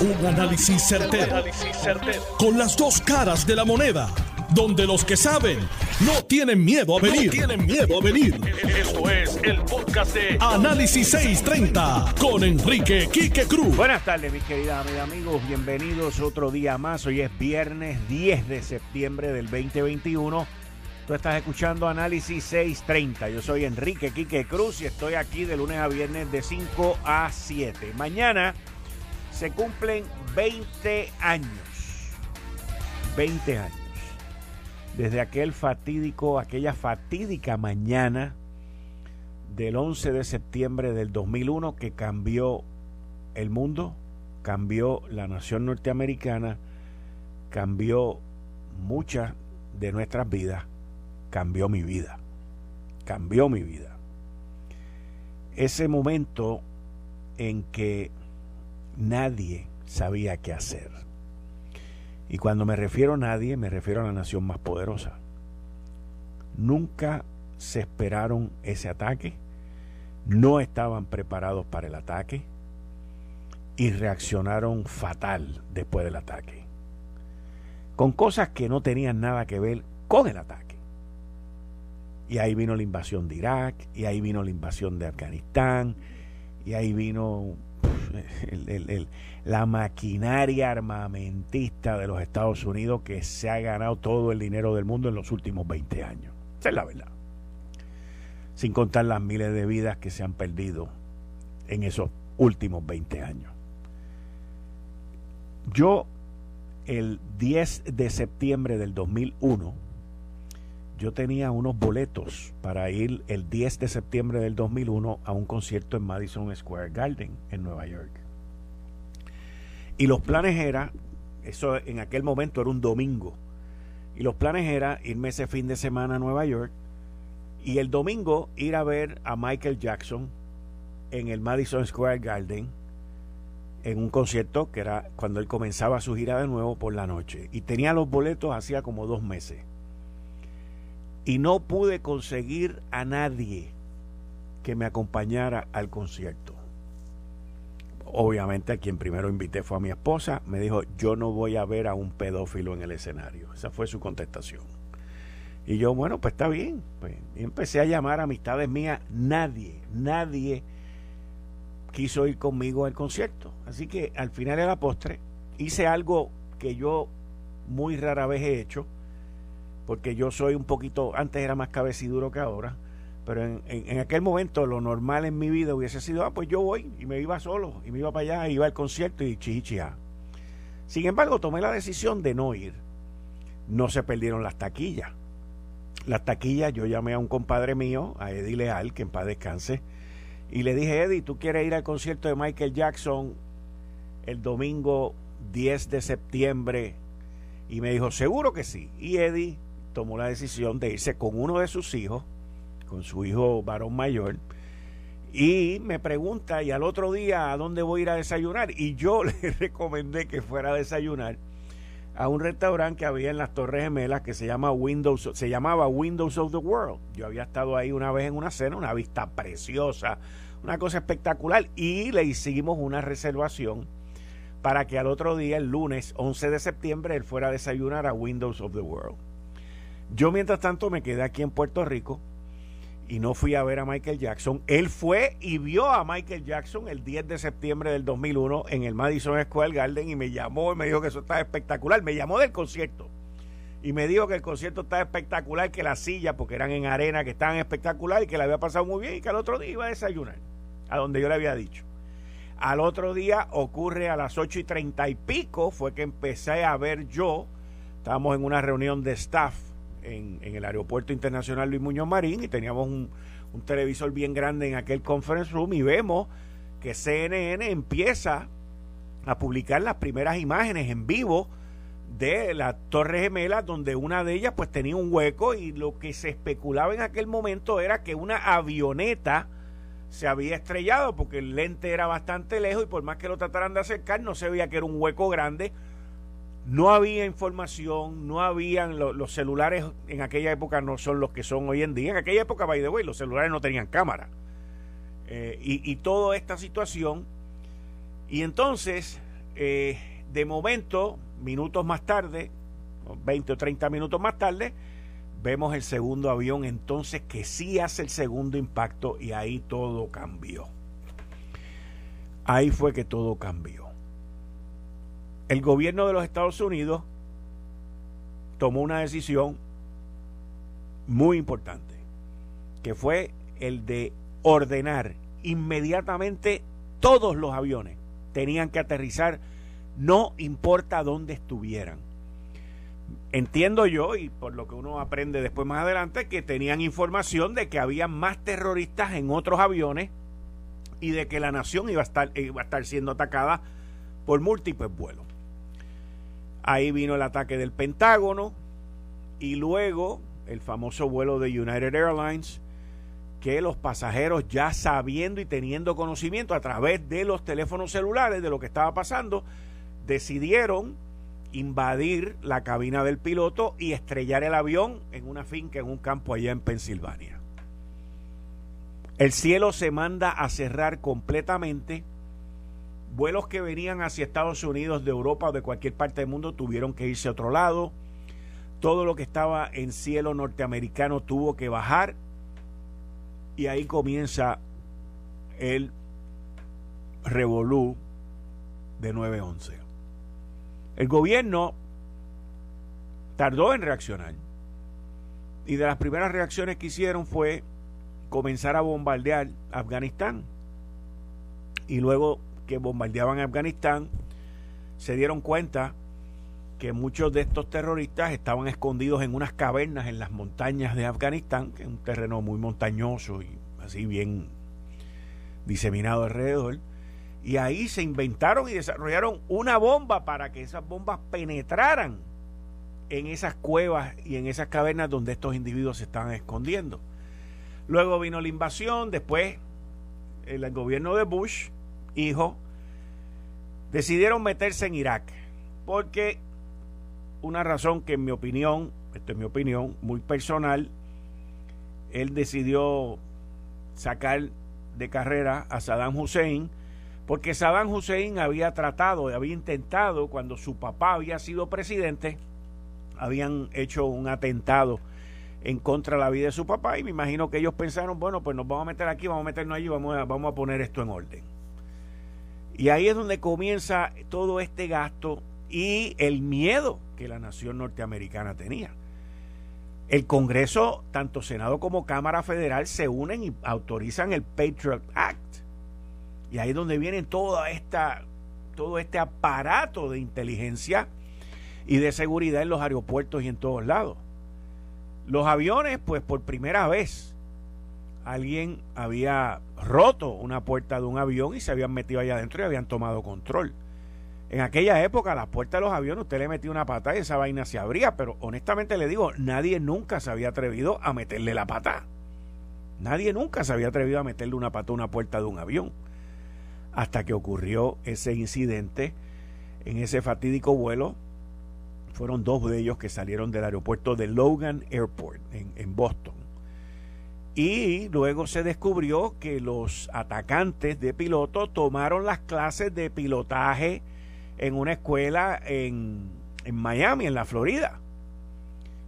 Un análisis certero, Con las dos caras de la moneda. Donde los que saben no tienen miedo a venir. tienen miedo a venir. Esto es el podcast de Análisis 630 con Enrique Quique Cruz. Buenas tardes, mis queridas amigos. Bienvenidos otro día más. Hoy es viernes 10 de septiembre del 2021. Tú estás escuchando Análisis 630. Yo soy Enrique Quique Cruz y estoy aquí de lunes a viernes de 5 a 7. Mañana se cumplen 20 años. 20 años. Desde aquel fatídico, aquella fatídica mañana del 11 de septiembre del 2001 que cambió el mundo, cambió la nación norteamericana, cambió muchas de nuestras vidas, cambió mi vida, cambió mi vida. Ese momento en que nadie sabía qué hacer. Y cuando me refiero a nadie, me refiero a la nación más poderosa. Nunca se esperaron ese ataque, no estaban preparados para el ataque y reaccionaron fatal después del ataque. Con cosas que no tenían nada que ver con el ataque. Y ahí vino la invasión de Irak, y ahí vino la invasión de Afganistán, y ahí vino la maquinaria armamentista de los Estados Unidos que se ha ganado todo el dinero del mundo en los últimos 20 años. Esa es la verdad. Sin contar las miles de vidas que se han perdido en esos últimos 20 años. Yo, el 10 de septiembre del 2001, yo tenía unos boletos para ir el 10 de septiembre del 2001 a un concierto en Madison Square Garden en Nueva York. Y los planes eran, eso en aquel momento era un domingo, y los planes eran irme ese fin de semana a Nueva York y el domingo ir a ver a Michael Jackson en el Madison Square Garden en un concierto que era cuando él comenzaba su gira de nuevo por la noche. Y tenía los boletos hacía como dos meses y no pude conseguir a nadie que me acompañara al concierto. Obviamente a quien primero invité fue a mi esposa. Me dijo, yo no voy a ver a un pedófilo en el escenario. Esa fue su contestación. Y yo, bueno, pues está bien. Pues, y empecé a llamar a amistades mías. Nadie, nadie quiso ir conmigo al concierto. Así que al final de la postre hice algo que yo muy rara vez he hecho porque yo soy un poquito, antes era más cabeciduro que ahora, pero en, aquel momento lo normal en mi vida hubiese sido, ah, pues yo voy y me iba solo, y me iba para allá, iba al concierto y chichichia. Sin embargo, tomé la decisión de no ir. No se perdieron las taquillas. Las taquillas, yo llamé a un compadre mío, a Eddie Leal, que en paz descanse, y le dije, Eddie, ¿tú quieres ir al concierto de Michael Jackson el domingo 10 de septiembre? Y me dijo, seguro que sí. Y Eddie tomó la decisión de irse con uno de sus hijos, con su hijo varón mayor, y me pregunta, ¿y al otro día a dónde voy a ir a desayunar? Y yo le recomendé que fuera a desayunar a un restaurante que había en las Torres Gemelas que se llama Windows, se llamaba Windows of the World. Yo había estado ahí una vez en una cena, una vista preciosa, una cosa espectacular, y le hicimos una reservación para que al otro día, el lunes 11 de septiembre, él fuera a desayunar a Windows of the World. Yo mientras tanto me quedé aquí en Puerto Rico y no fui a ver a Michael Jackson. Él fue y vio a Michael Jackson el 10 de septiembre del 2001 en el Madison Square Garden y me llamó y me dijo que eso estaba espectacular. Me llamó del concierto y me dijo que el concierto estaba espectacular, que las sillas, porque eran en arena, que estaban espectacular y que le había pasado muy bien y que al otro día iba a desayunar, a donde yo le había dicho. Al otro día ocurre a las ocho y treinta y pico, fue que empecé a ver yo, estábamos en una reunión de staff en, el Aeropuerto Internacional Luis Muñoz Marín y teníamos un, televisor bien grande en aquel conference room y vemos que CNN empieza a publicar las primeras imágenes en vivo de la Torre Gemela, donde una de ellas pues tenía un hueco y lo que se especulaba en aquel momento era que una avioneta se había estrellado porque el lente era bastante lejos y por más que lo trataran de acercar no se veía que era un hueco grande no había información, no habían los celulares en aquella época no son los que son hoy en día. En aquella época, by the way, los celulares no tenían cámara. Eh, y, toda esta situación. Y entonces eh, de momento, minutos más tarde, 20 o 30 minutos más tarde, vemos el segundo avión entonces que sí hace el segundo impacto y ahí todo cambió. Ahí fue que todo cambió. El gobierno de los Estados Unidos tomó una decisión muy importante, que fue el de ordenar inmediatamente todos los aviones tenían que aterrizar, no importa dónde estuvieran. Entiendo yo, y por lo que uno aprende después más adelante, que tenían información de que había más terroristas en otros aviones y de que la nación iba a estar, iba a estar siendo atacada por múltiples vuelos. Ahí vino el ataque del Pentágono y luego el famoso vuelo de United Airlines que los pasajeros ya sabiendo y teniendo conocimiento a través de los teléfonos celulares de lo que estaba pasando, decidieron invadir la cabina del piloto y estrellar el avión en una finca en un campo allá en Pensilvania. El cielo se manda a cerrar completamente. Vuelos que venían hacia Estados Unidos, de Europa o de cualquier parte del mundo tuvieron que irse a otro lado. Todo lo que estaba en cielo norteamericano tuvo que bajar y ahí comienza el revolú de 9-11. El gobierno tardó en reaccionar y de las primeras reacciones que hicieron fue comenzar a bombardear Afganistán. Y luego que bombardeaban Afganistán, se dieron cuenta que muchos de estos terroristas estaban escondidos en unas cavernas en las montañas de Afganistán, que es un terreno muy montañoso y así bien diseminado alrededor. Y ahí se inventaron y desarrollaron una bomba para que esas bombas penetraran en esas cuevas y en esas cavernas donde estos individuos se estaban escondiendo. Luego vino la invasión, después el gobierno de Bush, hijo, decidieron meterse en Irak, porque una razón que en mi opinión, esta es mi opinión muy personal, él decidió sacar de carrera a Saddam Hussein, porque Saddam Hussein había tratado, había intentado, cuando su papá había sido presidente, habían hecho un atentado en contra de la vida de su papá y me imagino que ellos pensaron, bueno, pues nos vamos a meter aquí, vamos a meternos allí, vamos a, vamos a poner esto en orden. Y ahí es donde comienza todo este gasto y el miedo que la nación norteamericana tenía. El Congreso, tanto Senado como Cámara Federal, se unen y autorizan el Patriot Act. Y ahí es donde viene toda esta, todo este aparato de inteligencia y de seguridad en los aeropuertos y en todos lados. Los aviones, pues por primera vez, alguien había roto una puerta de un avión y se habían metido allá adentro y habían tomado control. En aquella época, las puertas de los aviones, usted le metía una pata y esa vaina se abría, pero honestamente le digo, nadie nunca se había atrevido a meterle la pata. Nadie nunca se había atrevido a meterle una pata a una puerta de un avión. Hasta que ocurrió ese incidente en ese fatídico vuelo. Fueron dos de ellos que salieron del aeropuerto de Logan Airport en, en Boston. Y luego se descubrió que los atacantes de piloto tomaron las clases de pilotaje en una escuela en, Miami, en la Florida.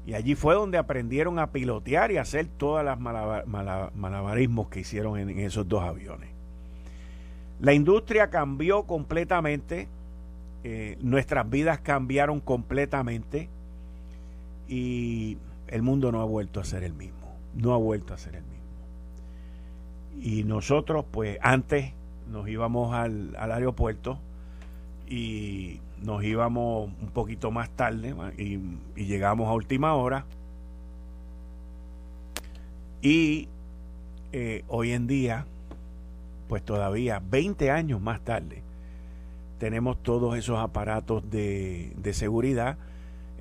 Y allí fue donde aprendieron a pilotear y hacer todas las malabarismos que hicieron en, esos dos aviones. La industria cambió completamente, eh, nuestras vidas cambiaron completamente y el mundo no ha vuelto a ser el mismo, no ha vuelto a ser el mismo. Y nosotros, pues antes nos íbamos al, al aeropuerto, y nos íbamos un poquito más tarde y, llegamos a última hora. Y eh, hoy en día, pues todavía 20 años más tarde, tenemos todos esos aparatos de, de seguridad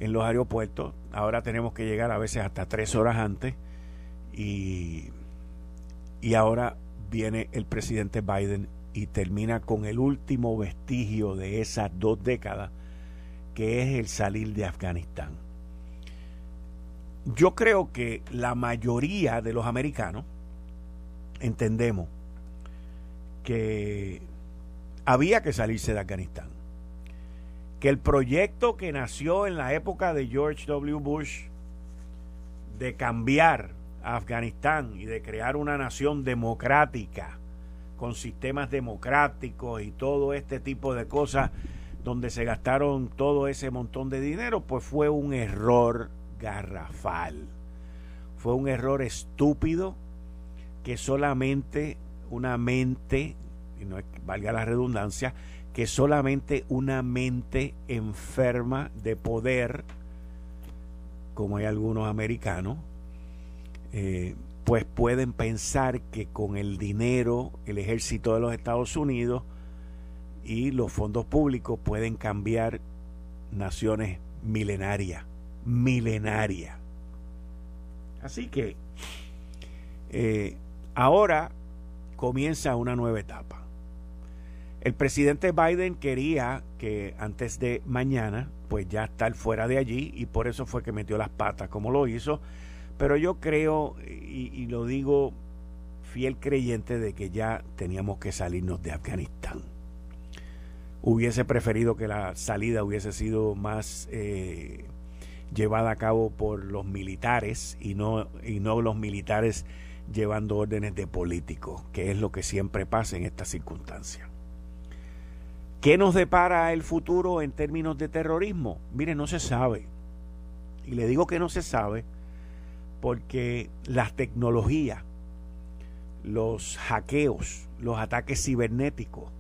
en los aeropuertos. Ahora tenemos que llegar a veces hasta tres horas antes. Y, y ahora viene el presidente Biden y termina con el último vestigio de esas dos décadas, que es el salir de Afganistán. Yo creo que la mayoría de los americanos entendemos que había que salirse de Afganistán. que el proyecto que nació en la época de George W. Bush de cambiar Afganistán y de crear una nación democrática con sistemas democráticos y todo este tipo de cosas donde se gastaron todo ese montón de dinero, pues fue un error garrafal. Fue un error estúpido que solamente una mente, y no valga la redundancia, que solamente una mente enferma de poder, como hay algunos americanos, eh, pues pueden pensar que con el dinero, el ejército de los Estados Unidos y los fondos públicos pueden cambiar naciones milenarias, milenarias. Así que eh, ahora comienza una nueva etapa. El presidente Biden quería que antes de mañana, pues ya estar fuera de allí y por eso fue que metió las patas como lo hizo. Pero yo creo, y, lo digo fiel creyente, de que ya teníamos que salirnos de Afganistán. Hubiese preferido que la salida hubiese sido más eh, llevada a cabo por los militares y no, y no los militares llevando órdenes de políticos, que es lo que siempre pasa en estas circunstancias. ¿Qué nos depara el futuro en términos de terrorismo? Mire, no se sabe. Y le digo que no se sabe porque las tecnologías, los hackeos, los ataques cibernéticos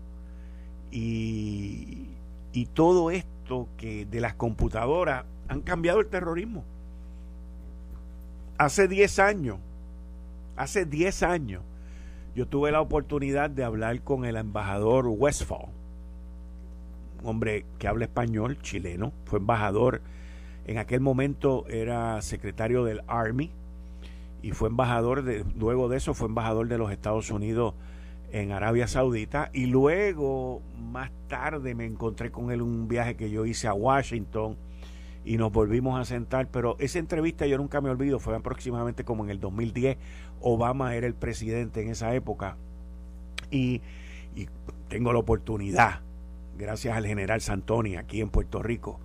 y, todo esto que de las computadoras han cambiado el terrorismo. Hace 10 años Hace 10 años yo tuve la oportunidad de hablar con el embajador Westphal, un hombre que habla español, chileno, fue embajador, en aquel momento era secretario del Army y fue embajador, de, luego de eso fue embajador de los Estados Unidos en Arabia Saudita y luego más tarde me encontré con él en un viaje que yo hice a Washington y nos volvimos a sentar, pero esa entrevista yo nunca me olvido, fue aproximadamente como en el 2010, Obama era el presidente en esa época y, tengo la oportunidad, gracias al general Santoni aquí en Puerto Rico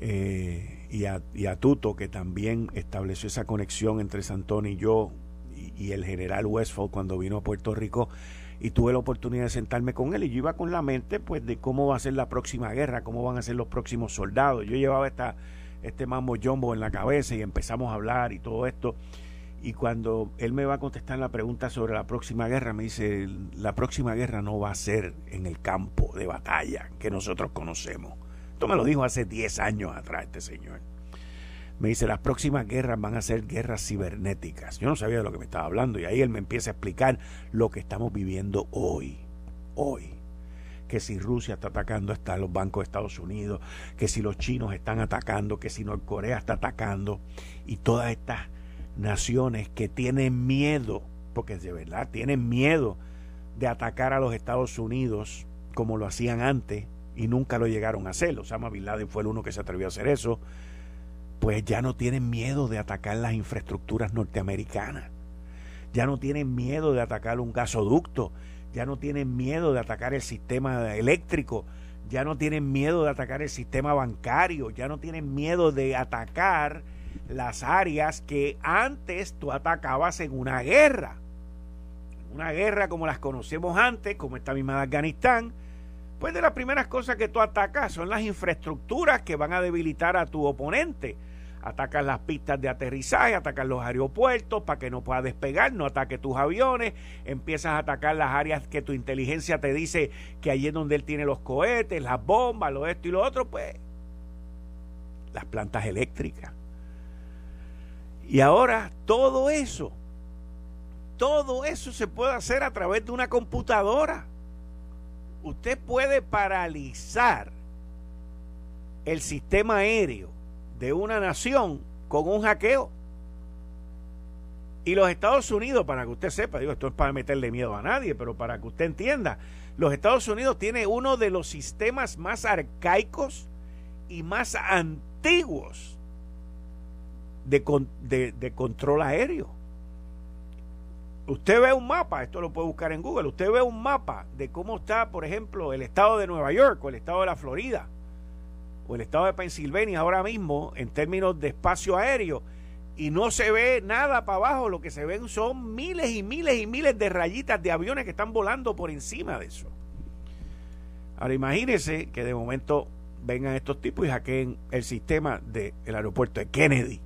eh, y, a, Tuto, que también estableció esa conexión entre Santoni y yo y, y el general Westphal cuando vino a Puerto Rico, y tuve la oportunidad de sentarme con él y yo iba con la mente pues de cómo va a ser la próxima guerra, cómo van a ser los próximos soldados. Yo llevaba esta, este mambo jumbo en la cabeza y empezamos a hablar y todo esto. Y cuando él me va a contestar la pregunta sobre la próxima guerra, me dice, la próxima guerra no va a ser en el campo de batalla que nosotros conocemos. Esto me lo dijo hace 10 años atrás este señor me dice, las próximas guerras van a ser guerras cibernéticas. Yo no sabía de lo que me estaba hablando y ahí él me empieza a explicar lo que estamos viviendo hoy. Hoy. Que si Rusia está atacando hasta los bancos de Estados Unidos, que si los chinos están atacando, que si Norcorea está atacando y todas estas naciones que tienen miedo, porque de verdad tienen miedo de atacar a los Estados Unidos como lo hacían antes y nunca lo llegaron a hacer. Osama Bin Laden fue el uno que se atrevió a hacer eso. Pues ya no tienen miedo de atacar las infraestructuras norteamericanas, ya no tienen miedo de atacar un gasoducto, ya no tienen miedo de atacar el sistema eléctrico, ya no tienen miedo de atacar el sistema bancario, ya no tienen miedo de atacar las áreas que antes tú atacabas en una guerra. Una guerra como las conocemos antes, como esta misma de Afganistán, pues de las primeras cosas que tú atacas son las infraestructuras que van a debilitar a tu oponente atacan las pistas de aterrizaje, atacan los aeropuertos para que no pueda despegar, no ataque tus aviones, empiezas a atacar las áreas que tu inteligencia te dice que allí es donde él tiene los cohetes, las bombas, lo esto y lo otro, pues las plantas eléctricas. Y ahora todo eso, todo eso se puede hacer a través de una computadora. Usted puede paralizar el sistema aéreo de una nación con un hackeo. Y los Estados Unidos, para que usted sepa, digo, esto es para meterle miedo a nadie, pero para que usted entienda, los Estados Unidos tiene uno de los sistemas más arcaicos y más antiguos de, de control aéreo. Usted ve un mapa, esto lo puede buscar en Google, usted ve un mapa de cómo está, por ejemplo, el estado de Nueva York o el estado de la Florida o el estado de Pensilvania ahora mismo en términos de espacio aéreo y no se ve nada para abajo, lo que se ven son miles y miles y miles de rayitas de aviones que están volando por encima de eso. Ahora imagínense que de momento vengan estos tipos y hackeen el sistema del aeropuerto de Kennedy.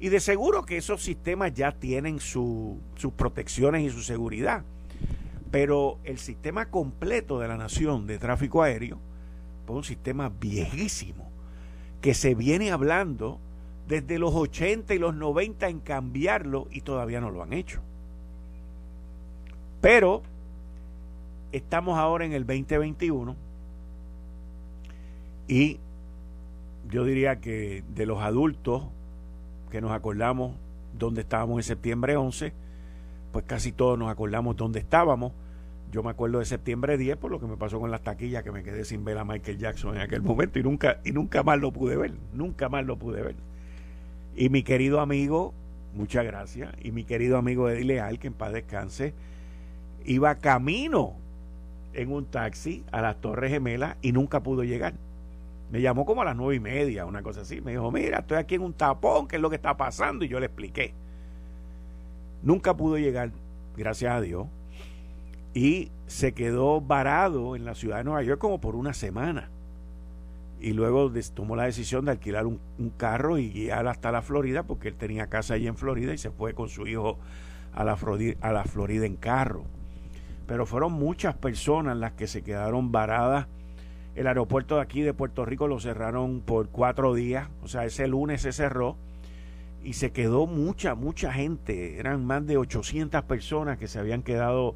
Y de seguro que esos sistemas ya tienen sus protecciones y su seguridad. Pero el sistema completo de la nación de tráfico aéreo es un sistema viejísimo que se viene hablando desde los 80 y los 90 en cambiarlo y todavía no lo han hecho. Pero estamos ahora en el 2021 y yo diría que de los adultos que nos acordamos dónde estábamos en septiembre 11, pues casi todos nos acordamos dónde estábamos. Yo me acuerdo de septiembre 10 por lo que me pasó con las taquillas que me quedé sin ver a Michael Jackson en aquel momento y nunca y nunca más lo pude ver, nunca más lo pude ver. Y mi querido amigo, muchas gracias, y mi querido amigo Eddie Leal, que en paz descanse, iba camino en un taxi a las Torres Gemelas y nunca pudo llegar. Me llamó como a las nueve y media, una cosa así. Me dijo, mira, estoy aquí en un tapón, ¿qué es lo que está pasando? Y yo le expliqué. Nunca pudo llegar, gracias a Dios. Y se quedó varado en la ciudad de Nueva York como por una semana. Y luego tomó la decisión de alquilar un, carro y guiar hasta la Florida, porque él tenía casa allí en Florida y se fue con su hijo a la, a la Florida en carro. Pero fueron muchas personas las que se quedaron varadas el aeropuerto de aquí de Puerto Rico lo cerraron por cuatro días, o sea, ese lunes se cerró y se quedó mucha, mucha gente. Eran más de 800 personas que se habían quedado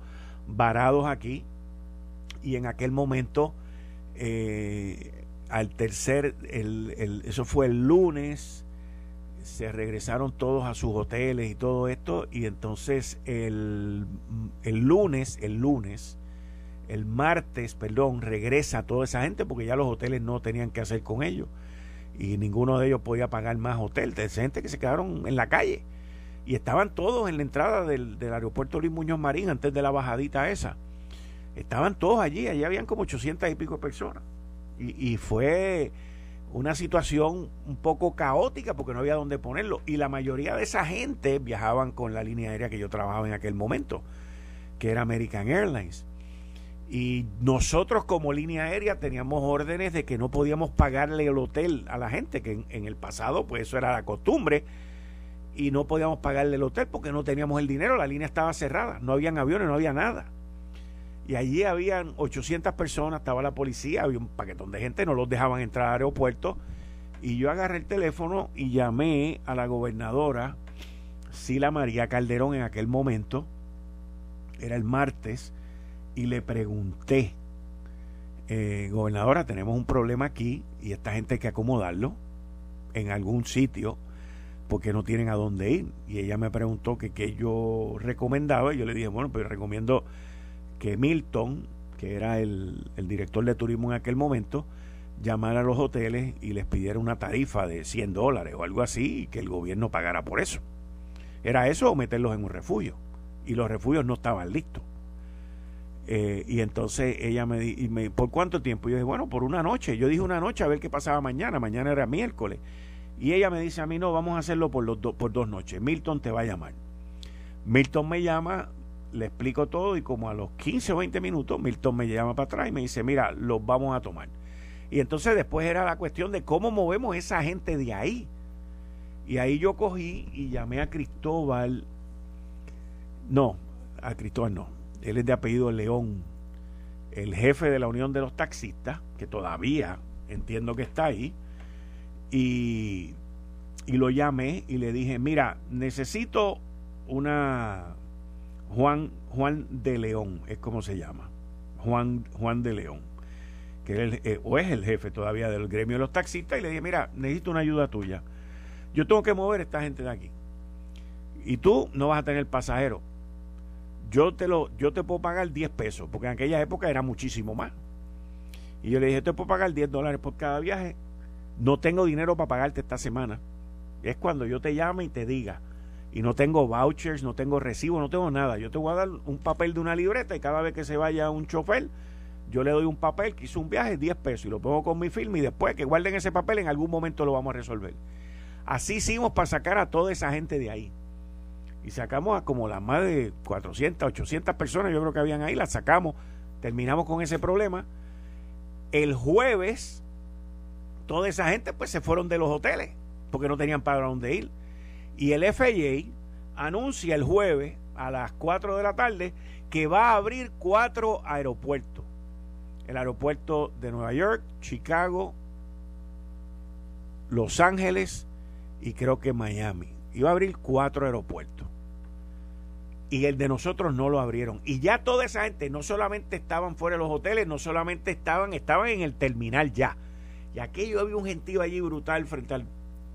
varados aquí. Y en aquel momento, eh, al tercer, el, eso fue el lunes, se regresaron todos a sus hoteles y todo esto. Y entonces el, el lunes, el lunes, el martes, perdón, regresa toda esa gente porque ya los hoteles no tenían que hacer con ellos y ninguno de ellos podía pagar más hotel. De gente que se quedaron en la calle y estaban todos en la entrada del, aeropuerto Luis Muñoz Marín antes de la bajadita esa. Estaban todos allí, allí habían como 800 y pico personas. Y, y fue una situación un poco caótica porque no había dónde ponerlo. Y la mayoría de esa gente viajaban con la línea aérea que yo trabajaba en aquel momento, que era American Airlines. Y nosotros como línea aérea teníamos órdenes de que no podíamos pagarle el hotel a la gente, que en, el pasado pues eso era la costumbre, y no podíamos pagarle el hotel porque no teníamos el dinero, la línea estaba cerrada, no habían aviones, no había nada. Y allí habían 800 personas, estaba la policía, había un paquetón de gente, no los dejaban entrar al aeropuerto. Y yo agarré el teléfono y llamé a la gobernadora Sila María Calderón en aquel momento, era el martes, y le pregunté, eh, gobernadora, tenemos un problema aquí y esta gente hay que acomodarlo en algún sitio porque no tienen a dónde ir. Y ella me preguntó que qué yo recomendaba y yo le dije, bueno, pues recomiendo que Milton, que era el, el director de turismo en aquel momento, llamara a los hoteles y les pidiera una tarifa de 100 dólares o algo así y que el gobierno pagara por eso. Era eso o meterlos en un refugio. Y los refugios no estaban listos. Eh, y entonces ella me, me ¿por cuánto tiempo? yo dije, bueno, por una noche. Yo dije una noche a ver qué pasaba mañana. Mañana era miércoles. Y ella me dice a mí, no, vamos a hacerlo por, los por dos noches. Milton te va a llamar. Milton me llama, le explico todo y como a los 15 o 20 minutos, Milton me llama para atrás y me dice, mira, los vamos a tomar. Y entonces después era la cuestión de cómo movemos esa gente de ahí. Y ahí yo cogí y llamé a Cristóbal. No, a Cristóbal no él es de apellido León, el jefe de la Unión de los Taxistas, que todavía entiendo que está ahí, y, y lo llamé y le dije, mira, necesito una Juan, Juan de León, es como se llama, Juan, Juan de León, que eh, o es el jefe todavía del gremio de los taxistas, y le dije, mira, necesito una ayuda tuya. Yo tengo que mover a esta gente de aquí. Y tú no vas a tener pasajero yo te lo yo te puedo pagar 10 pesos, porque en aquella época era muchísimo más. Y yo le dije, te puedo pagar 10 dólares por cada viaje. No tengo dinero para pagarte esta semana. Es cuando yo te llame y te diga. Y no tengo vouchers, no tengo recibo, no tengo nada. Yo te voy a dar un papel de una libreta y cada vez que se vaya un chofer, yo le doy un papel que un viaje, 10 pesos, y lo pongo con mi firma y después que guarden ese papel, en algún momento lo vamos a resolver. Así hicimos para sacar a toda esa gente de ahí. Y sacamos a como las más de 400, 800 personas, yo creo que habían ahí, las sacamos, terminamos con ese problema. El jueves, toda esa gente pues se fueron de los hoteles, porque no tenían para dónde ir. Y el FAA anuncia el jueves a las 4 de la tarde que va a abrir cuatro aeropuertos. El aeropuerto de Nueva York, Chicago, Los Ángeles y creo que Miami. Iba a abrir cuatro aeropuertos. Y el de nosotros no lo abrieron. Y ya toda esa gente no solamente estaban fuera de los hoteles, no solamente estaban, estaban en el terminal ya. Y aquello había un gentío allí brutal frente al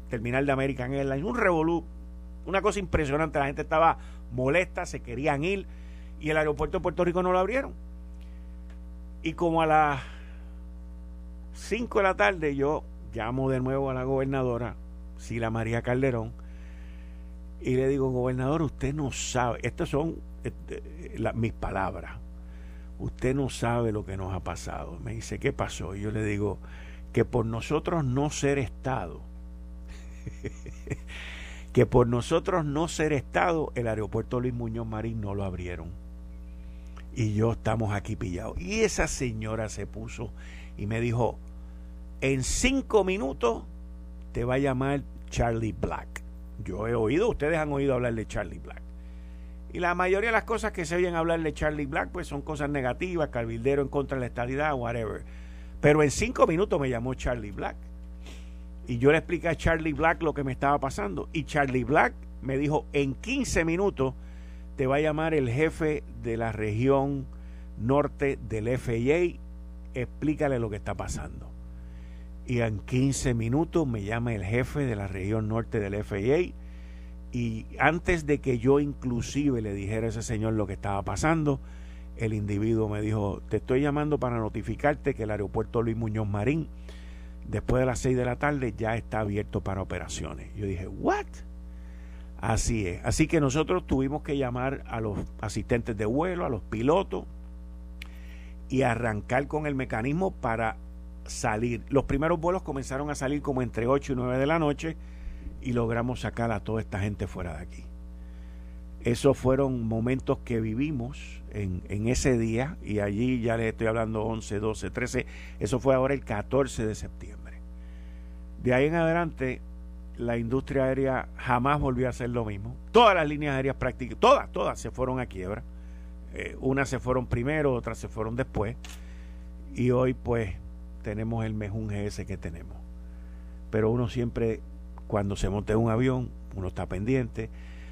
terminal de American Airlines, un revolú, una cosa impresionante. La gente estaba molesta, se querían ir y el aeropuerto de Puerto Rico no lo abrieron. Y como a las 5 de la tarde yo llamo de nuevo a la gobernadora, Sila María Calderón, y le digo, gobernador, usted no sabe, estas son este, mis palabras, usted no sabe lo que nos ha pasado. Me dice, ¿qué pasó? Y yo le digo, que por nosotros no ser Estado, que por nosotros no ser Estado, el aeropuerto Luis Muñoz Marín no lo abrieron. Y yo estamos aquí pillados. Y esa señora se puso y me dijo, en cinco minutos te va a llamar Charlie Black. Yo he oído, ustedes han oído hablar de Charlie Black. Y la mayoría de las cosas que se oyen hablar de Charlie Black, pues son cosas negativas, calvildero en contra de la estabilidad, whatever. Pero en cinco minutos me llamó Charlie Black. Y yo le expliqué a Charlie Black lo que me estaba pasando. Y Charlie Black me dijo, en 15 minutos te va a llamar el jefe de la región norte del FAA, explícale lo que está pasando. Y en 15 minutos me llama el jefe de la región norte del FAA y antes de que yo inclusive le dijera a ese señor lo que estaba pasando, el individuo me dijo, te estoy llamando para notificarte que el aeropuerto Luis Muñoz Marín después de las 6 de la tarde ya está abierto para operaciones. Yo dije, ¿what? Así es. Así que nosotros tuvimos que llamar a los asistentes de vuelo, a los pilotos y arrancar con el mecanismo para salir. Los primeros vuelos comenzaron a salir como entre 8 y 9 de la noche y logramos sacar a toda esta gente fuera de aquí. Esos fueron momentos que vivimos en, en, ese día y allí ya les estoy hablando 11, 12, 13. Eso fue ahora el 14 de septiembre. De ahí en adelante, la industria aérea jamás volvió a ser lo mismo. Todas las líneas aéreas prácticamente, todas, todas se fueron a quiebra. Eh, unas se fueron primero, otras se fueron después. Y hoy pues tenemos el mejun GS que tenemos. Pero uno siempre, cuando se monta en un avión, uno está pendiente.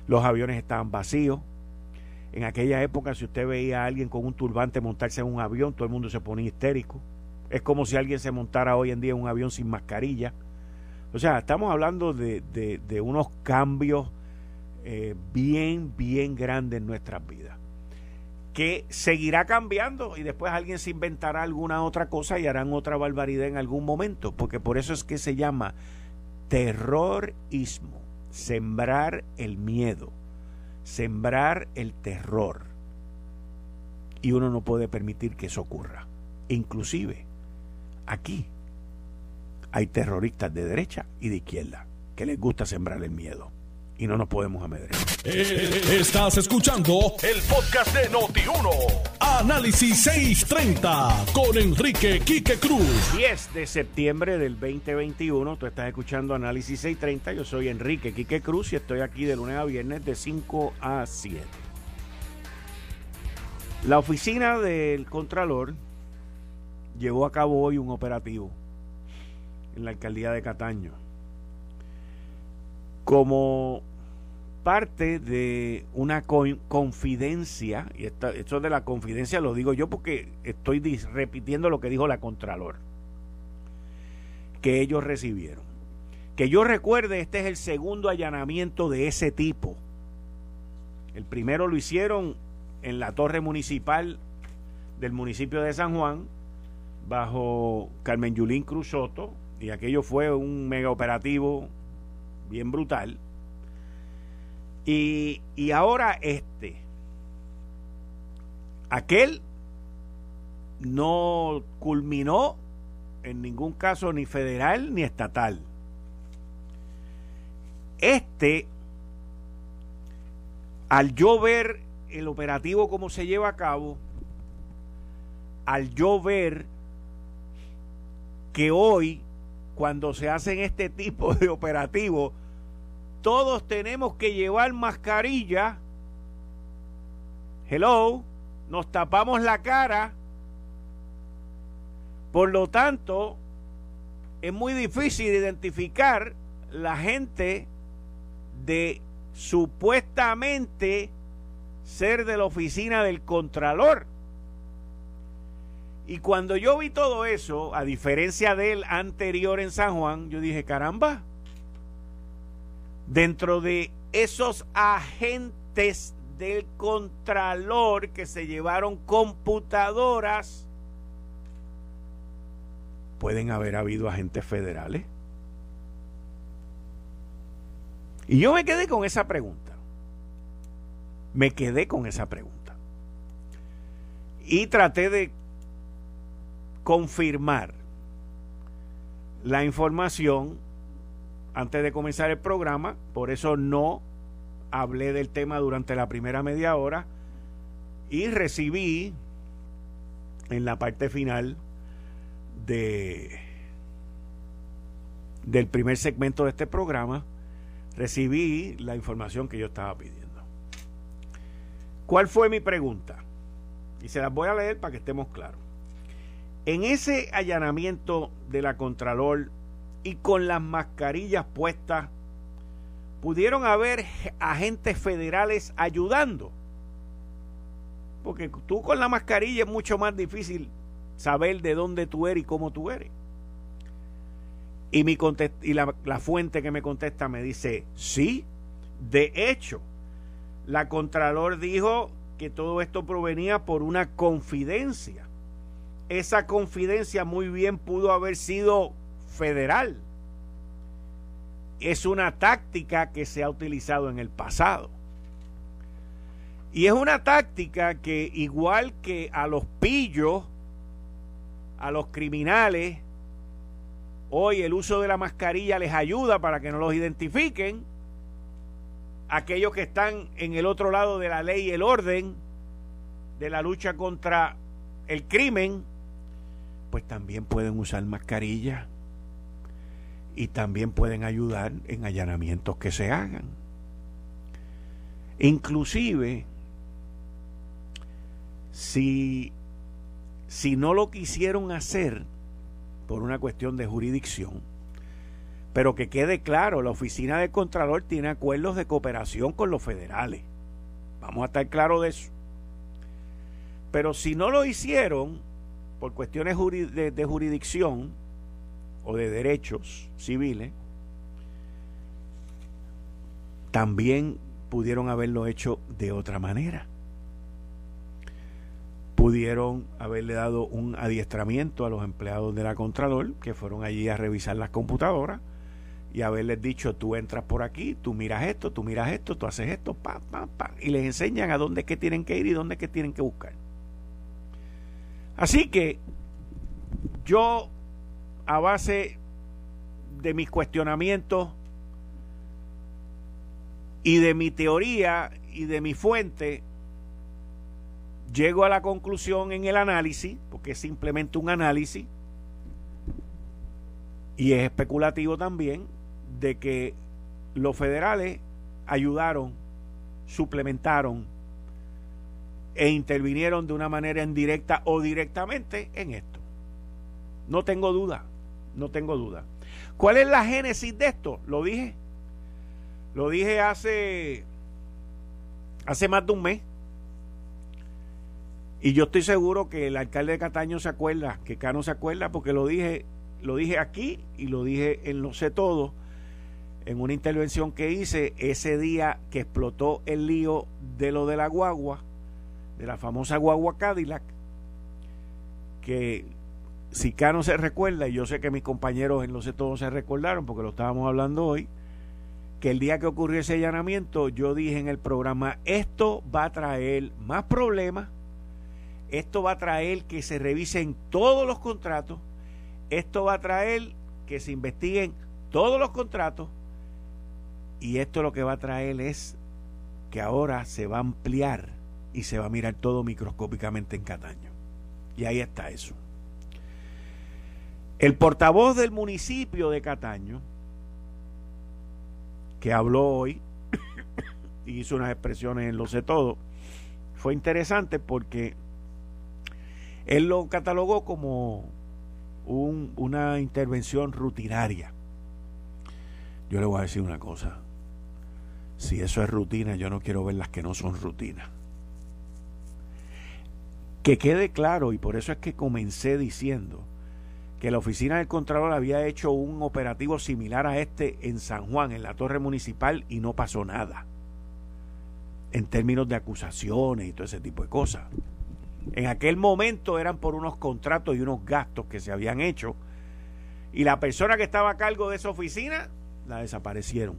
Los aviones estaban vacíos. En aquella época, si usted veía a alguien con un turbante montarse en un avión, todo el mundo se ponía histérico. Es como si alguien se montara hoy en día en un avión sin mascarilla o sea, estamos hablando de, de, unos cambios eh, bien, bien grandes en nuestras vidas. Que seguirá cambiando y después alguien se inventará alguna otra cosa y harán otra barbaridad en algún momento. Porque por eso es que se llama terrorismo. Sembrar el miedo. Sembrar el terror. Y uno no puede permitir que eso ocurra. Inclusive aquí hay terroristas de derecha y de izquierda que les gusta sembrar el miedo. Y no nos podemos amedrentar. Eh, estás escuchando el podcast de Noti1. Análisis 630 con Enrique Quique Cruz. 10 de septiembre del 2021. Tú estás escuchando Análisis 630. Yo soy Enrique Quique Cruz y estoy aquí de lunes a viernes de 5 a 7. La oficina del Contralor llevó a cabo hoy un operativo en la alcaldía de Cataño. Como parte de una confidencia, y esto de la confidencia lo digo yo porque estoy repitiendo lo que dijo la Contralor, que ellos recibieron. Que yo recuerde, este es el segundo allanamiento de ese tipo. El primero lo hicieron en la torre municipal del municipio de San Juan, bajo Carmen Yulín Cruz Soto, y aquello fue un mega operativo bien brutal. Y, y ahora este, aquel no culminó en ningún caso ni federal ni estatal. Este, al yo ver el operativo como se lleva a cabo, al yo ver que hoy, cuando se hacen este tipo de operativos, todos tenemos que llevar mascarilla. Hello, nos tapamos la cara. Por lo tanto, es muy difícil identificar la gente de supuestamente ser de la oficina del Contralor. Y cuando yo vi todo eso, a diferencia del anterior en San Juan, yo dije, caramba, dentro de esos agentes del Contralor que se llevaron computadoras, pueden haber habido agentes federales. Y yo me quedé con esa pregunta. Me quedé con esa pregunta. Y traté de confirmar la información antes de comenzar el programa, por eso no hablé del tema durante la primera media hora y recibí en la parte final de del primer segmento de este programa recibí la información que yo estaba pidiendo. ¿Cuál fue mi pregunta? Y se las voy a leer para que estemos claros. En ese allanamiento de la Contralor y con las mascarillas puestas, pudieron haber agentes federales ayudando. Porque tú con la mascarilla es mucho más difícil saber de dónde tú eres y cómo tú eres. Y, mi y la, la fuente que me contesta me dice, sí, de hecho, la Contralor dijo que todo esto provenía por una confidencia. Esa confidencia muy bien pudo haber sido federal. Es una táctica que se ha utilizado en el pasado. Y es una táctica que igual que a los pillos, a los criminales, Hoy el uso de la mascarilla les ayuda para que no los identifiquen. Aquellos que están en el otro lado de la ley y el orden, de la lucha contra el crimen, pues también pueden usar mascarilla y también pueden ayudar en allanamientos que se hagan. Inclusive, si, si no lo quisieron hacer, por una cuestión de jurisdicción. Pero que quede claro, la oficina del Contralor tiene acuerdos de cooperación con los federales. Vamos a estar claros de eso. Pero si no lo hicieron por cuestiones de, de jurisdicción o de derechos civiles, también pudieron haberlo hecho de otra manera pudieron haberle dado un adiestramiento a los empleados de la Contralor que fueron allí a revisar las computadoras y haberles dicho tú entras por aquí, tú miras esto, tú miras esto, tú haces esto, pa, pa, pa, y les enseñan a dónde es que tienen que ir y dónde es que tienen que buscar. Así que yo, a base de mis cuestionamientos y de mi teoría y de mi fuente, llego a la conclusión en el análisis, porque es simplemente un análisis, y es especulativo también, de que los federales ayudaron, suplementaron e intervinieron de una manera indirecta o directamente en esto. No tengo duda, no tengo duda. ¿Cuál es la génesis de esto? Lo dije. Lo dije hace hace más de un mes. Y yo estoy seguro que el alcalde de Cataño se acuerda, que Cano se acuerda, porque lo dije, lo dije aquí y lo dije en Lo sé todo, en una intervención que hice ese día que explotó el lío de lo de la guagua, de la famosa guagua Cadillac, que si Cano se recuerda, y yo sé que mis compañeros en Lo sé todo se recordaron, porque lo estábamos hablando hoy, que el día que ocurrió ese allanamiento, yo dije en el programa, esto va a traer más problemas Esto va a traer que se revisen todos los contratos. Esto va a traer que se investiguen todos los contratos. Y esto lo que va a traer es que ahora se va a ampliar y se va a mirar todo microscópicamente en Cataño. Y ahí está eso. El portavoz del municipio de Cataño, que habló hoy y hizo unas expresiones en lo sé todo, fue interesante porque él lo catalogó como una intervención rutinaria. Yo le voy a decir una cosa. Si eso es rutina, yo no quiero ver las que no son rutina. Que quede claro, y por eso es que comencé diciendo que la oficina del Contralor había hecho un operativo similar a este en San Juan, en la torre municipal, y no pasó nada. En términos de acusaciones y todo ese tipo de cosas. En aquel momento eran por unos contratos y unos gastos que se habían hecho. Y la persona que estaba a cargo de esa oficina la desaparecieron.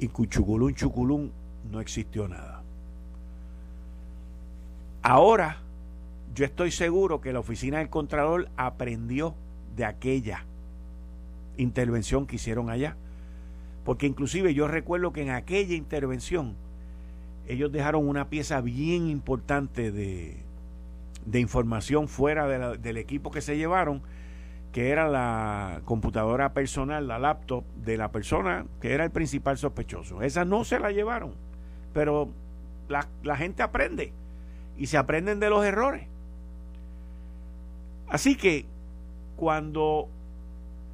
Y cuchuculún, chuculún, no existió nada. Ahora, yo estoy seguro que la oficina del Contralor aprendió de aquella intervención que hicieron allá. Porque inclusive yo recuerdo que en aquella intervención ellos dejaron una pieza bien importante de, información fuera del equipo que se llevaron, que era la computadora personal, la laptop de la persona que era el principal sospechoso. Esa no se la llevaron, pero la gente aprende y se aprenden de los errores. Así que cuando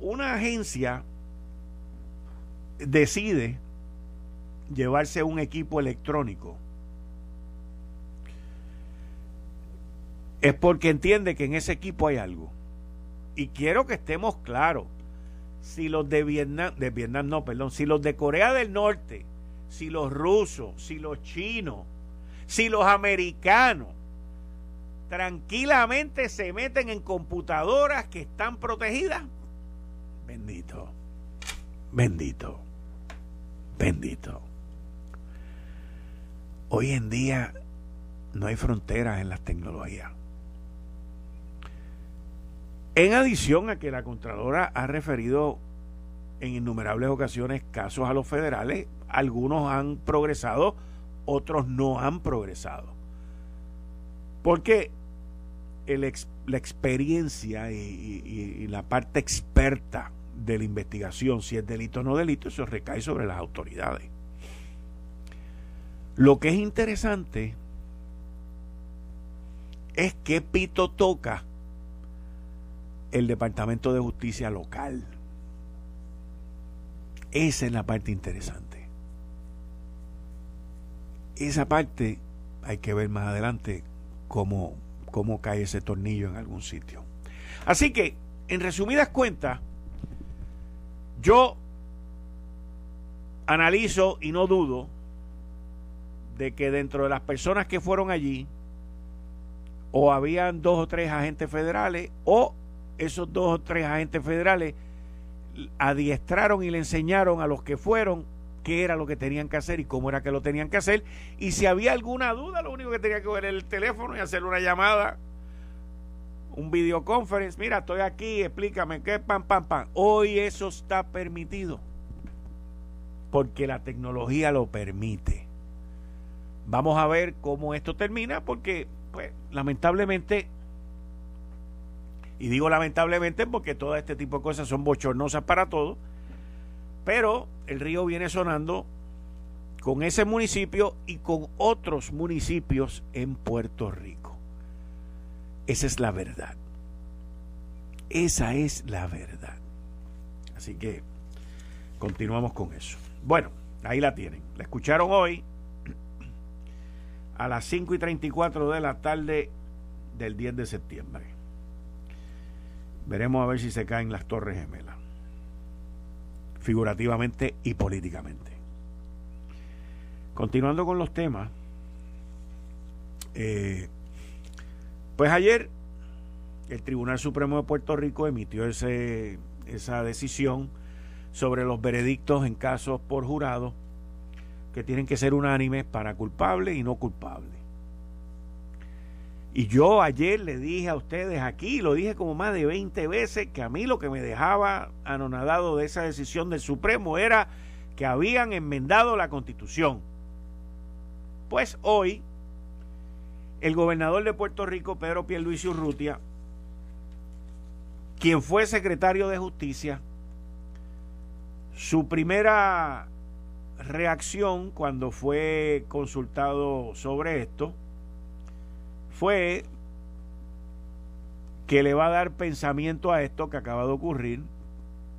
una agencia decide llevarse un equipo electrónico, es porque entiende que en ese equipo hay algo. Y quiero que estemos claros. Si los de Vietnam, de Vietnam no, perdón, si los de Corea del Norte, si los rusos, si los chinos, si los americanos tranquilamente se meten en computadoras que están protegidas, bendito, bendito, bendito. Hoy en día no hay fronteras en las tecnologías. En adición a que la Contralora ha referido en innumerables ocasiones casos a los federales, algunos han progresado, otros no han progresado. Porque la experiencia y, la parte experta de la investigación, si es delito o no delito, eso recae sobre las autoridades. Lo que es interesante es que pito toca el Departamento de Justicia local. Esa es la parte interesante. Esa parte hay que ver más adelante cómo, cómo cae ese tornillo en algún sitio. Así que, en resumidas cuentas, yo analizo y no dudo de que dentro de las personas que fueron allí, o habían dos o tres agentes federales, o esos dos o tres agentes federales adiestraron y le enseñaron a los que fueron qué era lo que tenían que hacer y cómo era que lo tenían que hacer. Y si había alguna duda, lo único que tenía que ver era el teléfono y hacer una llamada, un videoconference. Mira, estoy aquí, explícame qué, pam, pam, pam. Hoy eso está permitido porque la tecnología lo permite. Vamos a ver cómo esto termina porque, pues, lamentablemente y digo lamentablemente porque todo este tipo de cosas son bochornosas para todos. Pero el río viene sonando con ese municipio y con otros municipios en Puerto Rico. Esa es la verdad. Esa es la verdad. Así que continuamos con eso. Bueno, ahí la tienen. La escucharon hoy a las 5 y 34 de la tarde del 10 de septiembre. Veremos a ver si se caen las torres gemelas, figurativamente y políticamente. Continuando con los temas, eh, pues ayer el Tribunal Supremo de Puerto Rico emitió ese, esa decisión sobre los veredictos en casos por jurado que tienen que ser unánimes para culpable y no culpable. Y yo ayer le dije a ustedes aquí, lo dije como más de 20 veces, que a mí lo que me dejaba anonadado de esa decisión del Supremo era que habían enmendado la constitución. Pues hoy, el gobernador de Puerto Rico, Pedro Pierluisi Urrutia, quien fue secretario de Justicia, su primera reacción cuando fue consultado sobre esto fue que le va a dar pensamiento a esto que acaba de ocurrir,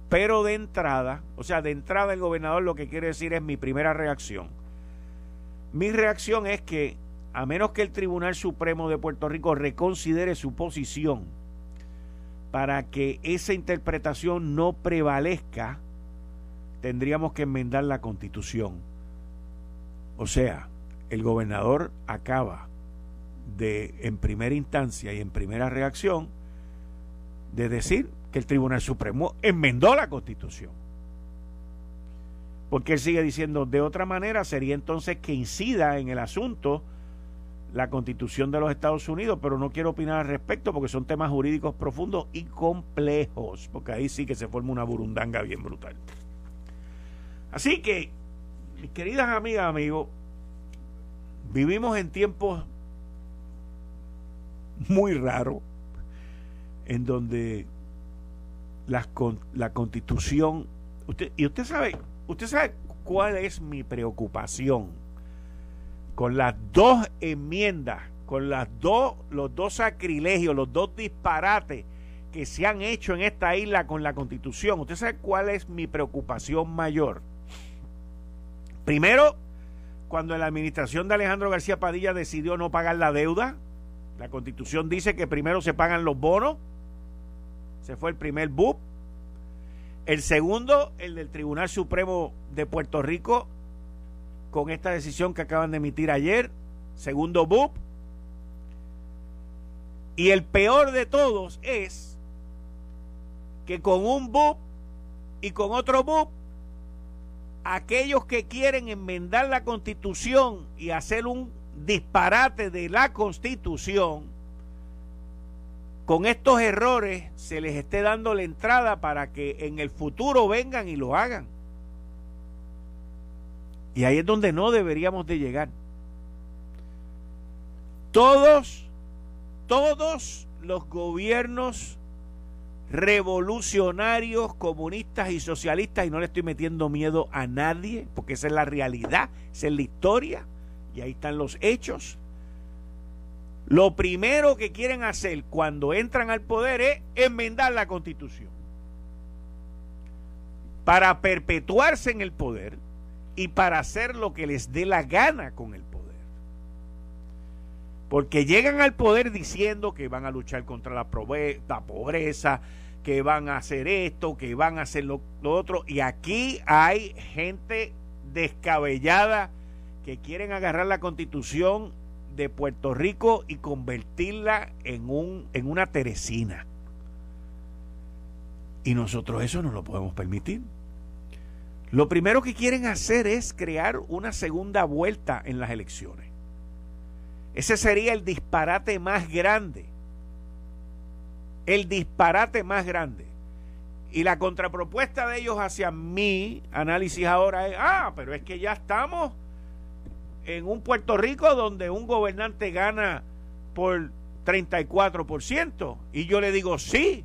pero de entrada, o sea, de entrada el gobernador lo que quiere decir es mi primera reacción. Mi reacción es que a menos que el Tribunal Supremo de Puerto Rico reconsidere su posición para que esa interpretación no prevalezca, tendríamos que enmendar la constitución. O sea, el gobernador acaba de, en primera instancia y en primera reacción, de decir que el Tribunal Supremo enmendó la constitución. Porque él sigue diciendo, de otra manera sería entonces que incida en el asunto la constitución de los Estados Unidos, pero no quiero opinar al respecto porque son temas jurídicos profundos y complejos, porque ahí sí que se forma una burundanga bien brutal. Así que, mis queridas amigas, amigos, vivimos en tiempos muy raros en donde la, la constitución, usted, y usted sabe, usted sabe cuál es mi preocupación con las dos enmiendas, con las dos, los dos sacrilegios, los dos disparates que se han hecho en esta isla con la constitución. ¿Usted sabe cuál es mi preocupación mayor? Primero, cuando la administración de Alejandro García Padilla decidió no pagar la deuda, la constitución dice que primero se pagan los bonos, se fue el primer BUP. El segundo, el del Tribunal Supremo de Puerto Rico, con esta decisión que acaban de emitir ayer, segundo BUP. Y el peor de todos es que con un BUP y con otro BUP aquellos que quieren enmendar la constitución y hacer un disparate de la constitución, con estos errores se les esté dando la entrada para que en el futuro vengan y lo hagan. Y ahí es donde no deberíamos de llegar. Todos, todos los gobiernos revolucionarios, comunistas y socialistas, y no le estoy metiendo miedo a nadie, porque esa es la realidad, esa es la historia, y ahí están los hechos. Lo primero que quieren hacer cuando entran al poder es enmendar la constitución para perpetuarse en el poder y para hacer lo que les dé la gana con el poder. Porque llegan al poder diciendo que van a luchar contra la, pobreza, que van a hacer esto, que van a hacer lo, otro. Y aquí hay gente descabellada que quieren agarrar la constitución de Puerto Rico y convertirla en, un, en una teresina. Y nosotros eso no lo podemos permitir. Lo primero que quieren hacer es crear una segunda vuelta en las elecciones. Ese sería el disparate más grande el disparate más grande. Y la contrapropuesta de ellos hacia mi análisis ahora es, ah, pero es que ya estamos en un Puerto Rico donde un gobernante gana por 34%. Y yo le digo, sí,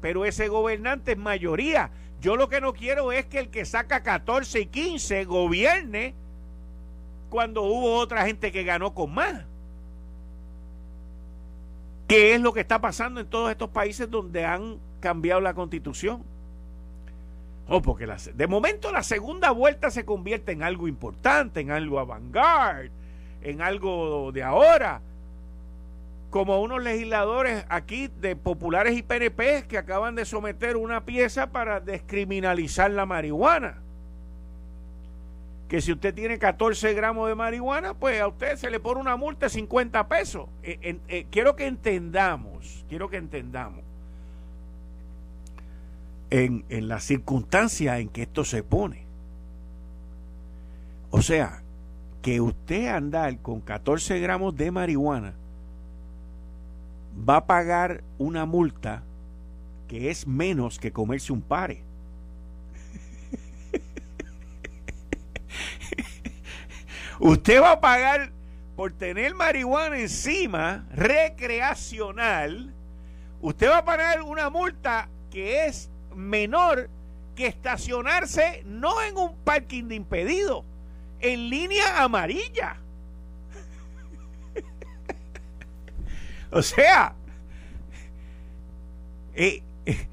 pero ese gobernante es mayoría. Yo lo que no quiero es que el que saca 14 y 15 gobierne cuando hubo otra gente que ganó con más. ¿Qué es lo que está pasando en todos estos países donde han cambiado la constitución? Oh, porque de momento la segunda vuelta se convierte en algo importante, en algo avant-garde, en algo de ahora. Como unos legisladores aquí de populares y PNP que acaban de someter una pieza para descriminalizar la marihuana que si usted tiene 14 gramos de marihuana, pues a usted se le pone una multa de 50 pesos. Eh, eh, quiero que entendamos, quiero que entendamos en, en la circunstancia en que esto se pone. O sea, que usted andar con 14 gramos de marihuana va a pagar una multa que es menos que comerse un pare. Usted va a pagar por tener marihuana encima, recreacional, usted va a pagar una multa que es menor que estacionarse no en un parking de impedido, en línea amarilla. o sea, eh, eh,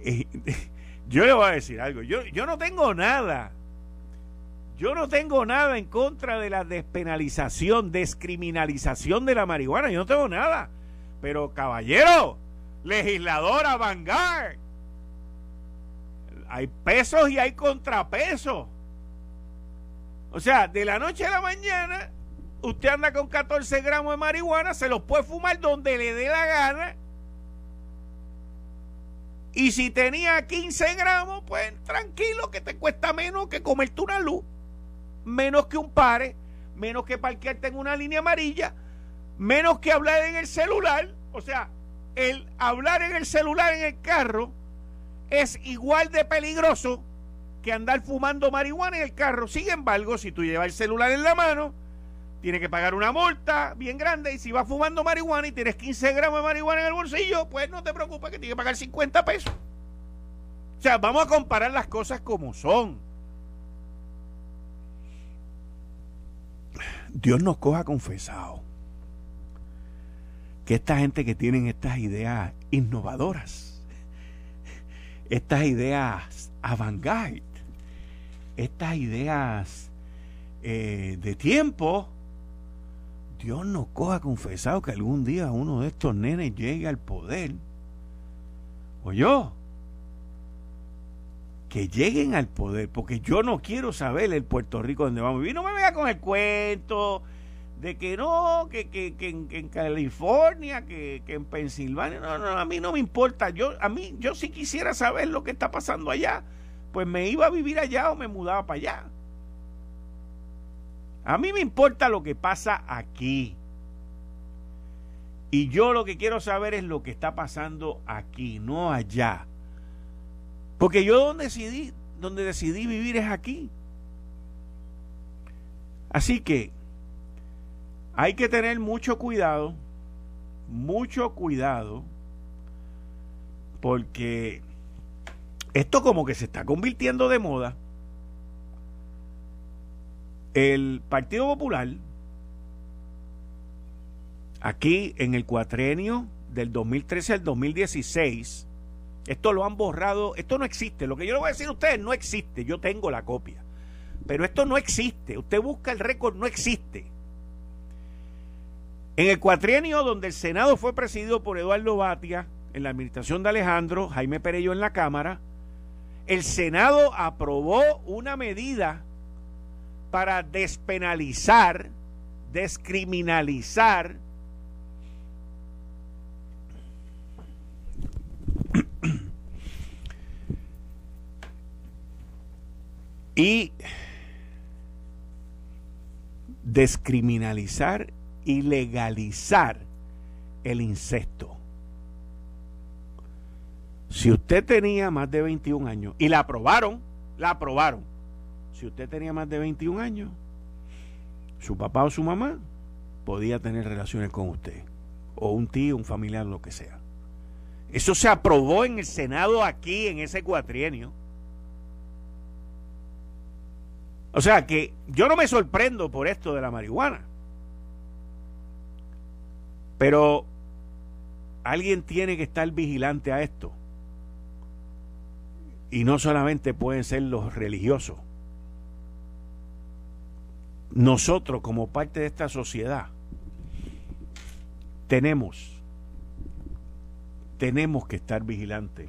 eh, yo le voy a decir algo, yo, yo no tengo nada, yo no tengo nada en contra de la despenalización, descriminalización de la marihuana, yo no tengo nada, pero caballero, legisladora Vanguard, hay pesos y hay contrapesos. O sea, de la noche a la mañana, usted anda con 14 gramos de marihuana, se los puede fumar donde le dé la gana. Y si tenía 15 gramos, pues tranquilo, que te cuesta menos que comerte una luz, menos que un pare, menos que parquearte en una línea amarilla, menos que hablar en el celular. O sea, el hablar en el celular en el carro es igual de peligroso que andar fumando marihuana en el carro. Sin embargo, si tú llevas el celular en la mano, tienes que pagar una multa bien grande. Y si vas fumando marihuana y tienes 15 gramos de marihuana en el bolsillo, pues no te preocupes que tienes que pagar 50 pesos. O sea, vamos a comparar las cosas como son. Dios nos coja confesado que esta gente que tienen estas ideas innovadoras, estas ideas avant-garde, estas ideas eh, de tiempo, Dios nos coja confesado que algún día uno de estos nenes llegue al poder. O yo. Que lleguen al poder, porque yo no quiero saber el Puerto Rico donde vamos a vivir. No me vea con el cuento de que no, que, que, que, en, California, que, en Pensilvania, no, no, a mí no me importa. Yo, a mí, yo sí quisiera saber lo que está pasando allá, pues me iba a vivir allá o me mudaba para allá. A mí me importa lo que pasa aquí. Y yo lo que quiero saber es lo que está pasando aquí, no allá. Porque yo donde decidí, donde decidí vivir es aquí. Así que hay que tener mucho cuidado, mucho cuidado, porque esto como que se está convirtiendo de moda. El Partido Popular, aquí en el cuatrenio del 2013 al 2016, esto lo han borrado, esto no existe. Lo que yo le voy a decir a ustedes no existe, yo tengo la copia. Pero esto no existe. Usted busca el récord, no existe. En el cuatrienio donde el Senado fue presidido por Eduardo Batia, en la administración de Alejandro, Jaime Perello en la Cámara, el Senado aprobó una medida para despenalizar, descriminalizar y descriminalizar y legalizar el incesto. Si usted tenía más de 21 años, y la aprobaron, la aprobaron. Si usted tenía más de 21 años, su papá o su mamá podía tener relaciones con usted, o un tío, un familiar, lo que sea. Eso se aprobó en el Senado aquí, en ese cuatrienio. O sea que yo no me sorprendo por esto de la marihuana. Pero alguien tiene que estar vigilante a esto. Y no solamente pueden ser los religiosos. Nosotros como parte de esta sociedad tenemos tenemos que estar vigilantes